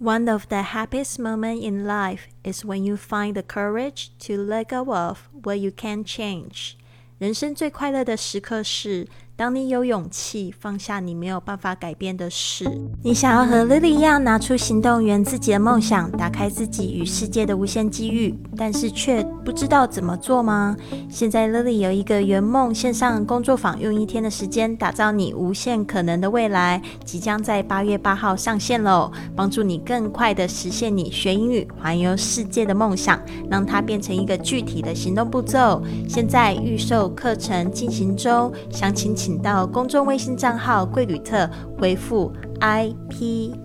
One of the happiest moments in life is when you find the courage to let go of what you can't change. 人生最快乐的时刻是。 当你有勇气放下你没有办法改变的事，你想要和 Lily 一样拿出行动圆自己的梦想，打开自己与世界的无限机遇，但是却不知道怎么做吗？现在 Lily 有一个圆梦线上工作坊，用一天的时间打造你无限可能的未来，即将在八月八号上线喽！帮助你更快的实现你学英语环游世界的梦想，让它变成一个具体的行动步骤。现在预售课程进行中，详情请。请到公众微信账号“贵旅特”回复 “IP”。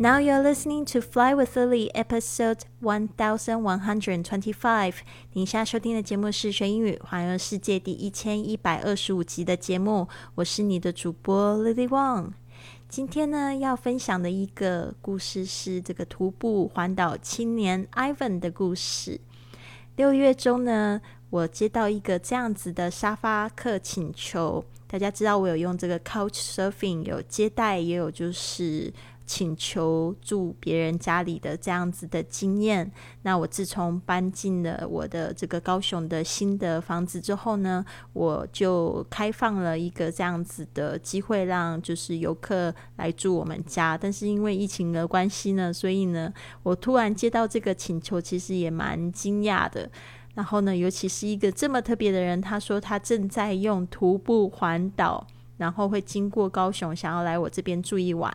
Now you're listening to Fly with Lily, episode one thousand one hundred twenty-five。您现在收听的节目是学英语环游世界第一千一百二十五集的节目，我是你的主播 Lily Wang。今天呢，要分享的一个故事是这个徒步环岛青年 Ivan 的故事。六月中呢。我接到一个这样子的沙发客请求，大家知道我有用这个 Couch Surfing，有接待，也有就是请求住别人家里的这样子的经验。那我自从搬进了我的这个高雄的新的房子之后呢，我就开放了一个这样子的机会，让就是游客来住我们家。但是因为疫情的关系呢，所以呢，我突然接到这个请求，其实也蛮惊讶的。然后呢，尤其是一个这么特别的人，他说他正在用徒步环岛，然后会经过高雄，想要来我这边住一晚。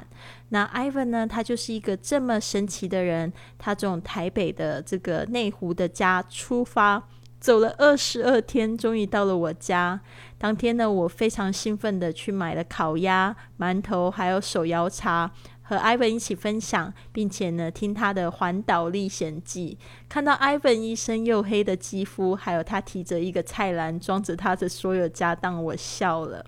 那 Ivan 呢，他就是一个这么神奇的人，他从台北的这个内湖的家出发，走了二十二天，终于到了我家。当天呢，我非常兴奋的去买了烤鸭、馒头，还有手摇茶。和 Ivan 一起分享，并且呢，听他的环岛历险记。看到 Ivan 一身黝黑的肌肤，还有他提着一个菜篮装着他的所有家当，我笑了。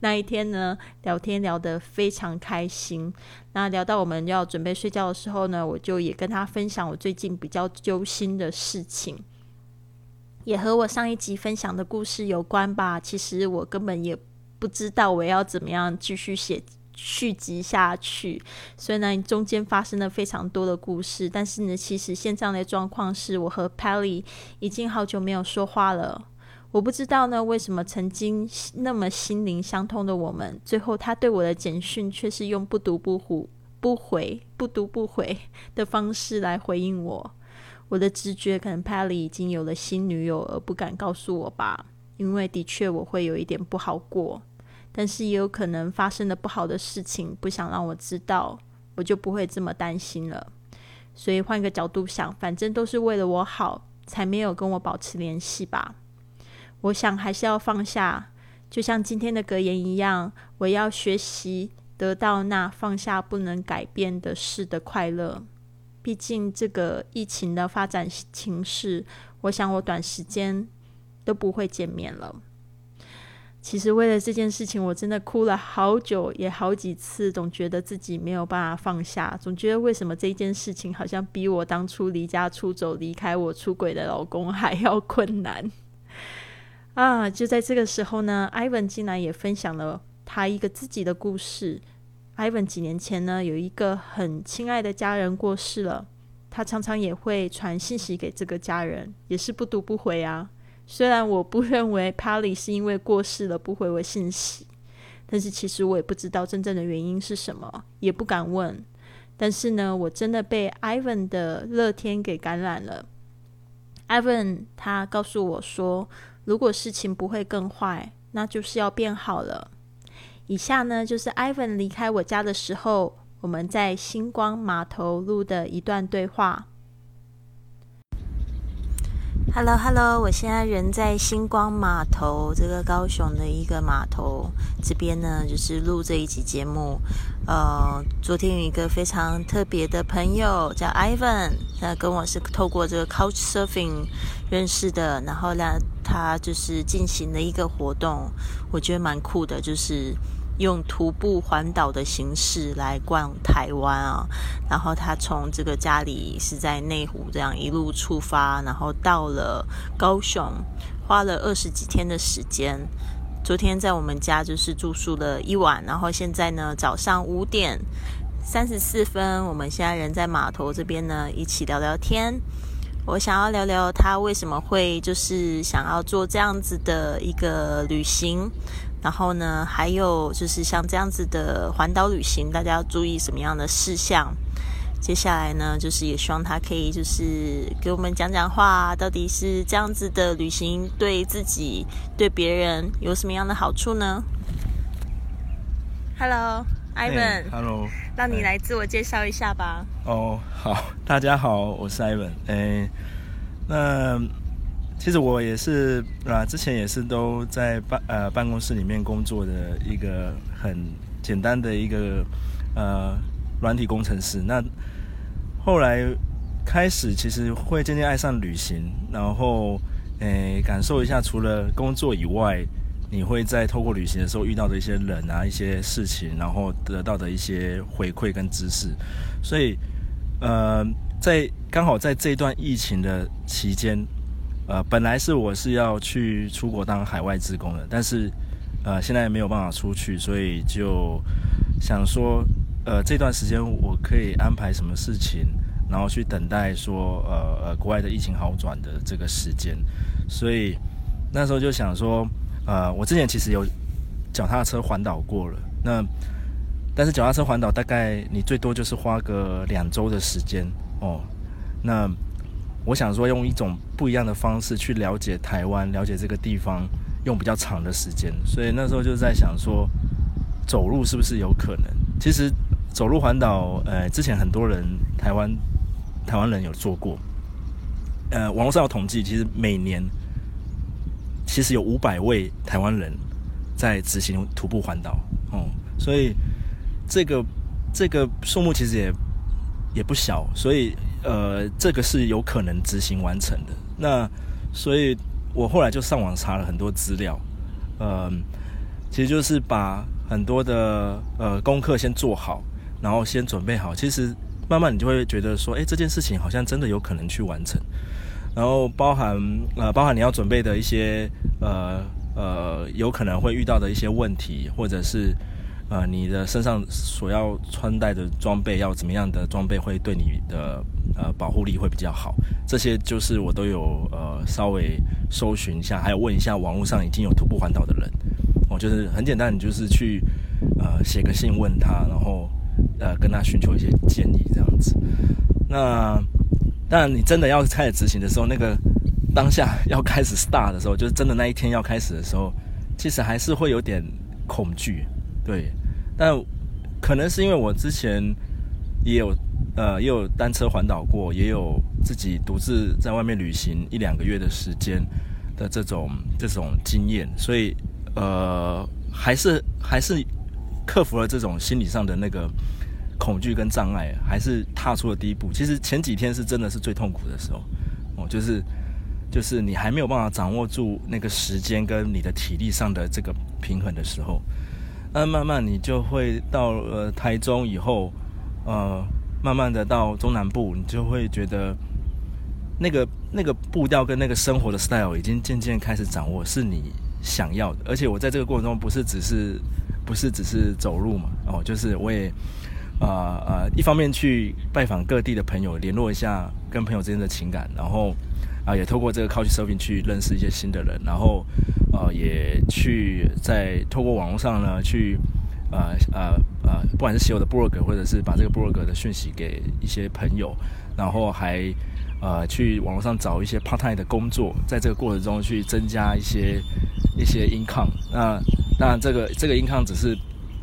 那一天呢，聊天聊得非常开心。那聊到我们要准备睡觉的时候呢，我就也跟他分享我最近比较揪心的事情，也和我上一集分享的故事有关吧。其实我根本也不知道我要怎么样继续写。续集下去，所以呢，中间发生了非常多的故事。但是呢，其实现在的状况是我和 Pally 已经好久没有说话了。我不知道呢，为什么曾经那么心灵相通的我们，最后他对我的简讯却是用不读不回、不回、不读不回 的方式来回应我。我的直觉可能 Pally 已经有了新女友，而不敢告诉我吧，因为的确我会有一点不好过。但是也有可能发生的不好的事情，不想让我知道，我就不会这么担心了。所以换个角度想，反正都是为了我好，才没有跟我保持联系吧。我想还是要放下，就像今天的格言一样，我要学习得到那放下不能改变的事的快乐。毕竟这个疫情的发展情势，我想我短时间都不会见面了。其实为了这件事情，我真的哭了好久，也好几次，总觉得自己没有办法放下，总觉得为什么这件事情好像比我当初离家出走、离开我出轨的老公还要困难 啊！就在这个时候呢，Ivan 竟然也分享了他一个自己的故事。Ivan 几年前呢，有一个很亲爱的家人过世了，他常常也会传信息给这个家人，也是不读不回啊。虽然我不认为 Polly 是因为过世了不回我信息，但是其实我也不知道真正的原因是什么，也不敢问。但是呢，我真的被 Ivan 的乐天给感染了。Ivan 他告诉我说，如果事情不会更坏，那就是要变好了。以下呢，就是 Ivan 离开我家的时候，我们在星光码头录的一段对话。Hello，Hello，我现在人在星光码头，这个高雄的一个码头这边呢，就是录这一集节目。呃，昨天有一个非常特别的朋友叫 Ivan，他跟我是透过这个 Couch Surfing 认识的，然后呢，他就是进行了一个活动，我觉得蛮酷的，就是。用徒步环岛的形式来逛台湾啊，然后他从这个家里是在内湖这样一路出发，然后到了高雄，花了二十几天的时间。昨天在我们家就是住宿了一晚，然后现在呢早上五点三十四分，我们现在人在码头这边呢，一起聊聊天。我想要聊聊他为什么会就是想要做这样子的一个旅行，然后呢，还有就是像这样子的环岛旅行，大家要注意什么样的事项？接下来呢，就是也希望他可以就是给我们讲讲话，到底是这样子的旅行对自己、对别人有什么样的好处呢？Hello，Ivan。Hello。让你来自我介绍一下吧。哦，好，大家好，我是 Ivan。哎，那其实我也是啊，之前也是都在办呃办公室里面工作的一个很简单的一个呃软体工程师。那后来开始，其实会渐渐爱上旅行，然后诶，感受一下除了工作以外，你会在透过旅行的时候遇到的一些人啊、一些事情，然后得到的一些回馈跟知识。所以，呃，在刚好在这段疫情的期间，呃，本来是我是要去出国当海外职工的，但是呃，现在没有办法出去，所以就想说。呃，这段时间我可以安排什么事情，然后去等待说，呃呃，国外的疫情好转的这个时间。所以那时候就想说，呃，我之前其实有脚踏车环岛过了，那但是脚踏车环岛大概你最多就是花个两周的时间哦。那我想说用一种不一样的方式去了解台湾，了解这个地方，用比较长的时间。所以那时候就在想说，走路是不是有可能？其实。走路环岛，呃，之前很多人台湾台湾人有做过，呃，网络上有统计，其实每年其实有五百位台湾人在执行徒步环岛，哦，所以这个这个数目其实也也不小，所以呃，这个是有可能执行完成的。那所以我后来就上网查了很多资料，呃，其实就是把很多的呃功课先做好。然后先准备好，其实慢慢你就会觉得说，哎，这件事情好像真的有可能去完成。然后包含呃，包含你要准备的一些呃呃，有可能会遇到的一些问题，或者是呃你的身上所要穿戴的装备要怎么样的装备会对你的呃保护力会比较好。这些就是我都有呃稍微搜寻一下，还有问一下网络上已经有徒步环岛的人。哦，就是很简单，你就是去呃写个信问他，然后。呃，跟他寻求一些建议，这样子。那当然，你真的要开始执行的时候，那个当下 要开始 start 的时候，就是真的那一天要开始的时候，其实还是会有点恐惧，对。但可能是因为我之前也有呃也有单车环岛过，也有自己独自在外面旅行一两个月的时间的这种这种经验，所以呃还是还是。克服了这种心理上的那个恐惧跟障碍，还是踏出了第一步。其实前几天是真的是最痛苦的时候，哦，就是就是你还没有办法掌握住那个时间跟你的体力上的这个平衡的时候，那慢慢你就会到呃台中以后，呃，慢慢的到中南部，你就会觉得那个那个步调跟那个生活的 style 已经渐渐开始掌握，是你想要的。而且我在这个过程中不是只是。不是只是走路嘛？哦，就是我也，呃呃，一方面去拜访各地的朋友，联络一下跟朋友之间的情感，然后啊，也透过这个 Couch Surfing 去认识一些新的人，然后呃，也去在透过网络上呢，去呃呃呃，不管是写我的 blog，或者是把这个 blog 的讯息给一些朋友，然后还呃去网络上找一些 part time 的工作，在这个过程中去增加一些一些 income。那那这个这个 income 只是，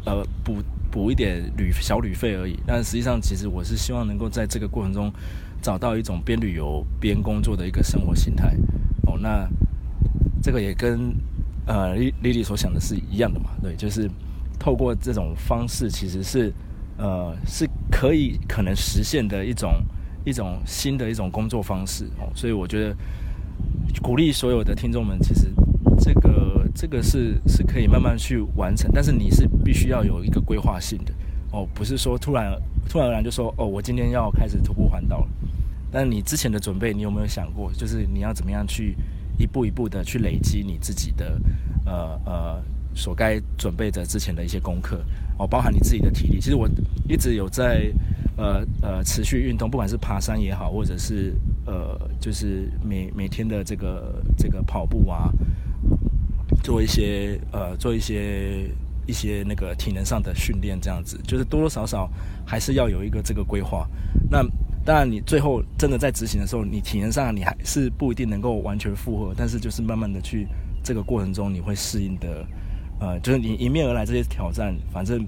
呃，补补一点旅小旅费而已。但实际上，其实我是希望能够在这个过程中找到一种边旅游边工作的一个生活形态。哦，那这个也跟呃丽丽丽所想的是一样的嘛？对，就是透过这种方式，其实是呃是可以可能实现的一种一种新的一种工作方式。哦，所以我觉得鼓励所有的听众们，其实这个。这个是是可以慢慢去完成，但是你是必须要有一个规划性的哦，不是说突然突然而然就说哦，我今天要开始徒步环岛了。但你之前的准备，你有没有想过，就是你要怎么样去一步一步的去累积你自己的呃呃所该准备的之前的一些功课哦，包含你自己的体力。其实我一直有在呃呃持续运动，不管是爬山也好，或者是呃就是每每天的这个这个跑步啊，做一些呃做一些一些那个体能上的训练，这样子就是多多少少还是要有一个这个规划。那当然，你最后真的在执行的时候，你体能上你还是不一定能够完全负荷，但是就是慢慢的去这个过程中，你会适应的，呃，就是你迎面而来这些挑战，反正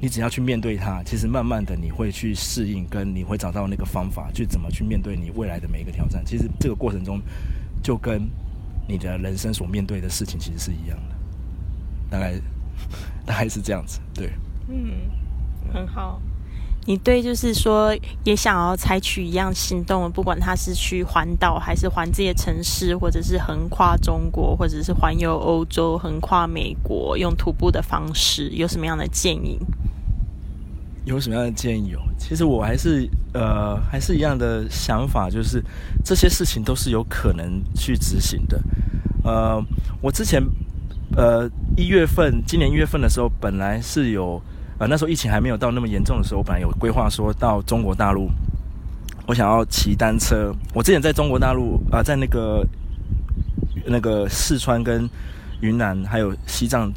你只要去面对它，其实慢慢的你会去适应，跟你会找到那个方法去怎么去面对你未来的每一个挑战。其实这个过程中，就跟你的人生所面对的事情其实是一样的，大概大概是这样子，对，嗯，很好。你对，就是说，也想要采取一样行动，不管他是去环岛，还是环这些城市，或者是横跨中国，或者是环游欧洲、横跨美国，用徒步的方式，有什么样的建议？有什么样的建议？哦，其实我还是呃，还是一样的想法，就是这些事情都是有可能去执行的。呃，我之前呃一月份，今年一月份的时候，本来是有。啊，那时候疫情还没有到那么严重的时候，我本来有规划说到中国大陆，我想要骑单车。我之前在中国大陆啊，在那个那个四川跟云南还有西藏，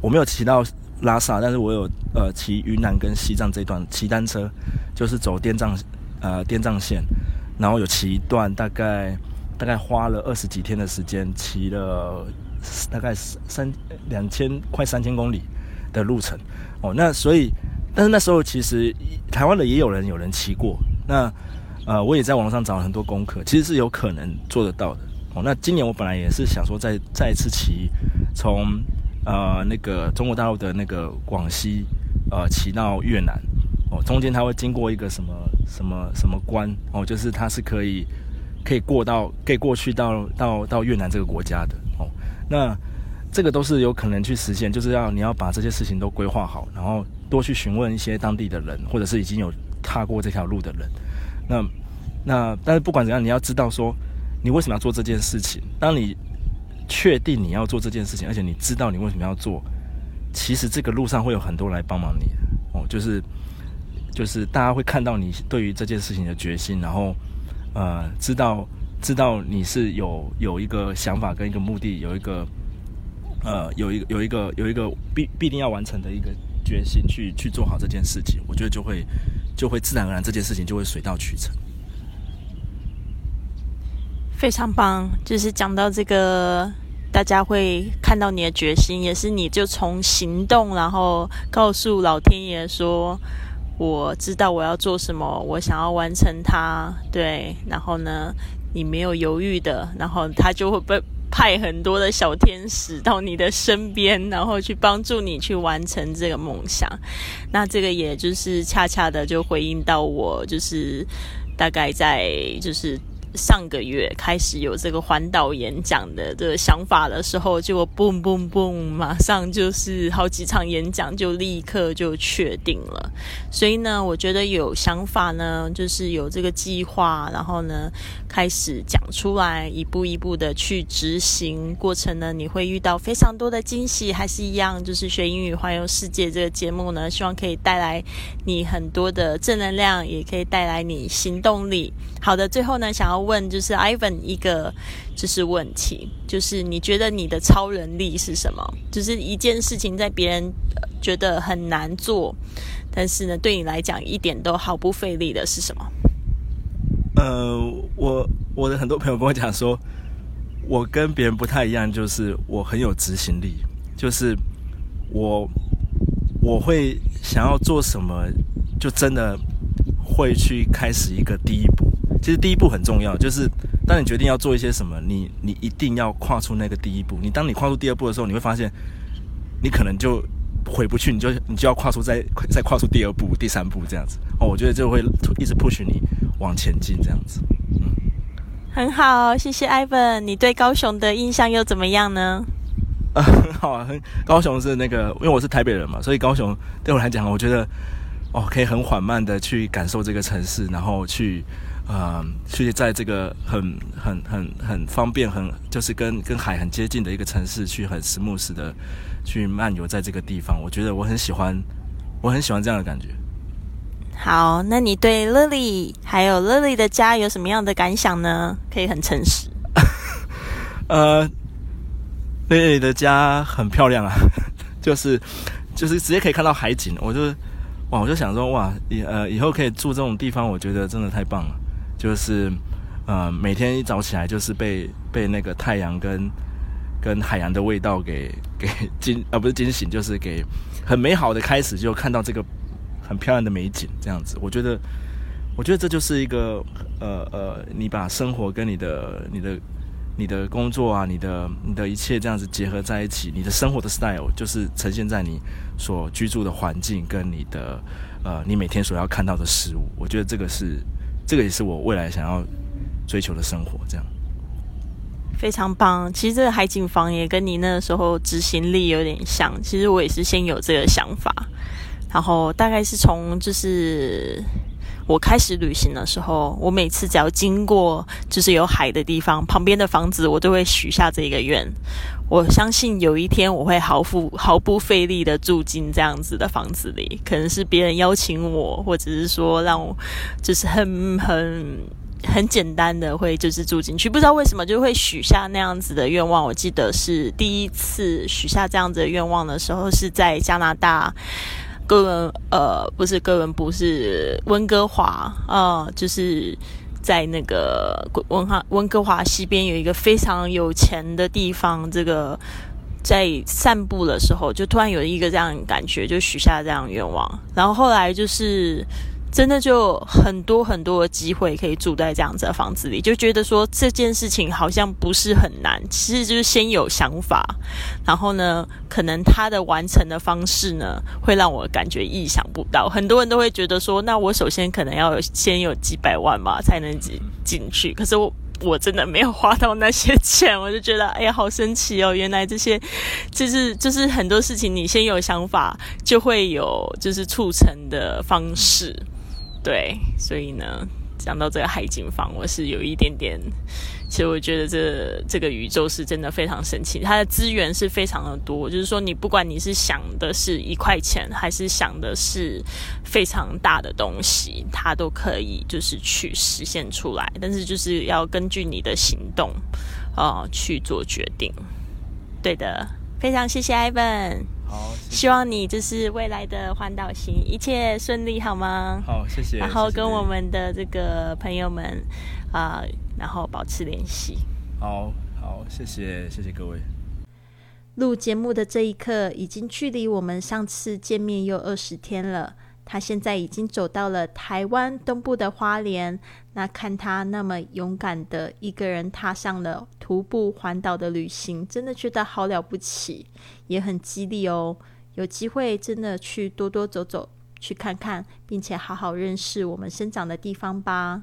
我没有骑到拉萨，但是我有呃骑云南跟西藏这段骑单车，就是走滇藏呃滇藏线，然后有骑一段，大概大概花了二十几天的时间，骑了大概三两千快三千公里的路程。哦，那所以，但是那时候其实台湾的也有人有人骑过，那呃，我也在网络上找了很多功课，其实是有可能做得到的。哦，那今年我本来也是想说再再一次骑，从呃那个中国大陆的那个广西呃骑到越南，哦，中间它会经过一个什么什么什么关，哦，就是它是可以可以过到可以过去到到到越南这个国家的，哦，那。这个都是有可能去实现，就是要你要把这些事情都规划好，然后多去询问一些当地的人，或者是已经有踏过这条路的人。那那但是不管怎样，你要知道说你为什么要做这件事情。当你确定你要做这件事情，而且你知道你为什么要做，其实这个路上会有很多来帮忙你哦，就是就是大家会看到你对于这件事情的决心，然后呃知道知道你是有有一个想法跟一个目的，有一个。呃，有一个有一个有一个必必定要完成的一个决心，去去做好这件事情，我觉得就会就会自然而然这件事情就会水到渠成。非常棒，就是讲到这个，大家会看到你的决心，也是你就从行动，然后告诉老天爷说，我知道我要做什么，我想要完成它，对，然后呢，你没有犹豫的，然后他就会被。派很多的小天使到你的身边，然后去帮助你去完成这个梦想。那这个也就是恰恰的就回应到我，就是大概在就是。上个月开始有这个环岛演讲的这个想法的时候，就 boom boom boom，马上就是好几场演讲就立刻就确定了。所以呢，我觉得有想法呢，就是有这个计划，然后呢开始讲出来，一步一步的去执行过程呢，你会遇到非常多的惊喜。还是一样，就是学英语环游世界这个节目呢，希望可以带来你很多的正能量，也可以带来你行动力。好的，最后呢，想要。问就是 Ivan 一个就是问题，就是你觉得你的超能力是什么？就是一件事情在别人觉得很难做，但是呢对你来讲一点都毫不费力的是什么？呃，我我的很多朋友跟我讲说，我跟别人不太一样，就是我很有执行力，就是我我会想要做什么，就真的会去开始一个第一步。其实第一步很重要，就是当你决定要做一些什么，你你一定要跨出那个第一步。你当你跨出第二步的时候，你会发现，你可能就回不去，你就你就要跨出再再跨出第二步、第三步这样子。哦，我觉得就会一直 push 你往前进这样子。嗯，很好，谢谢 Ivan。你对高雄的印象又怎么样呢？啊，很好啊，很高雄是那个，因为我是台北人嘛，所以高雄对我来讲，我觉得哦，可以很缓慢的去感受这个城市，然后去。呃，去在这个很很很很方便，很就是跟跟海很接近的一个城市，去很 smooth 的去漫游在这个地方，我觉得我很喜欢，我很喜欢这样的感觉。好，那你对 Lily 还有 Lily 的家有什么样的感想呢？可以很诚实。呃，Lily 的家很漂亮啊，就是就是直接可以看到海景，我就哇，我就想说哇，以呃以后可以住这种地方，我觉得真的太棒了。就是，呃，每天一早起来就是被被那个太阳跟跟海洋的味道给给惊啊，不是惊醒，就是给很美好的开始，就看到这个很漂亮的美景，这样子。我觉得，我觉得这就是一个呃呃，你把生活跟你的你的你的工作啊，你的你的一切这样子结合在一起，你的生活的 style 就是呈现在你所居住的环境跟你的呃你每天所要看到的事物。我觉得这个是。这个也是我未来想要追求的生活，这样非常棒。其实这个海景房也跟你那个时候执行力有点像。其实我也是先有这个想法，然后大概是从就是我开始旅行的时候，我每次只要经过就是有海的地方，旁边的房子我都会许下这一个愿。我相信有一天我会毫不毫不费力的住进这样子的房子里，可能是别人邀请我，或者是说让我就是很很很简单的会就是住进去，不知道为什么就会许下那样子的愿望。我记得是第一次许下这样子的愿望的时候，是在加拿大哥伦呃不是哥伦布是温哥华呃就是。在那个温哈温哥华西边有一个非常有钱的地方，这个在散步的时候，就突然有一个这样感觉，就许下这样愿望，然后后来就是。真的就很多很多的机会可以住在这样子的房子里，就觉得说这件事情好像不是很难，其实就是先有想法，然后呢，可能它的完成的方式呢，会让我感觉意想不到。很多人都会觉得说，那我首先可能要先有几百万嘛，才能进进去。可是我我真的没有花到那些钱，我就觉得哎呀，好神奇哦！原来这些就是就是很多事情，你先有想法，就会有就是促成的方式。对，所以呢，讲到这个海景房，我是有一点点，其实我觉得这这个宇宙是真的非常神奇，它的资源是非常的多。就是说，你不管你是想的是一块钱，还是想的是非常大的东西，它都可以就是去实现出来。但是就是要根据你的行动啊去做决定。对的，非常谢谢 Ivan。好，希望你就是未来的环岛行一切顺利，好吗？好，谢谢。然后跟我们的这个朋友们啊，然后保持联系。好好，谢谢，谢谢各位。录节目的这一刻，已经距离我们上次见面又二十天了。他现在已经走到了台湾东部的花莲，那看他那么勇敢的一个人踏上了徒步环岛的旅行，真的觉得好了不起，也很激励哦。有机会真的去多多走走，去看看，并且好好认识我们生长的地方吧。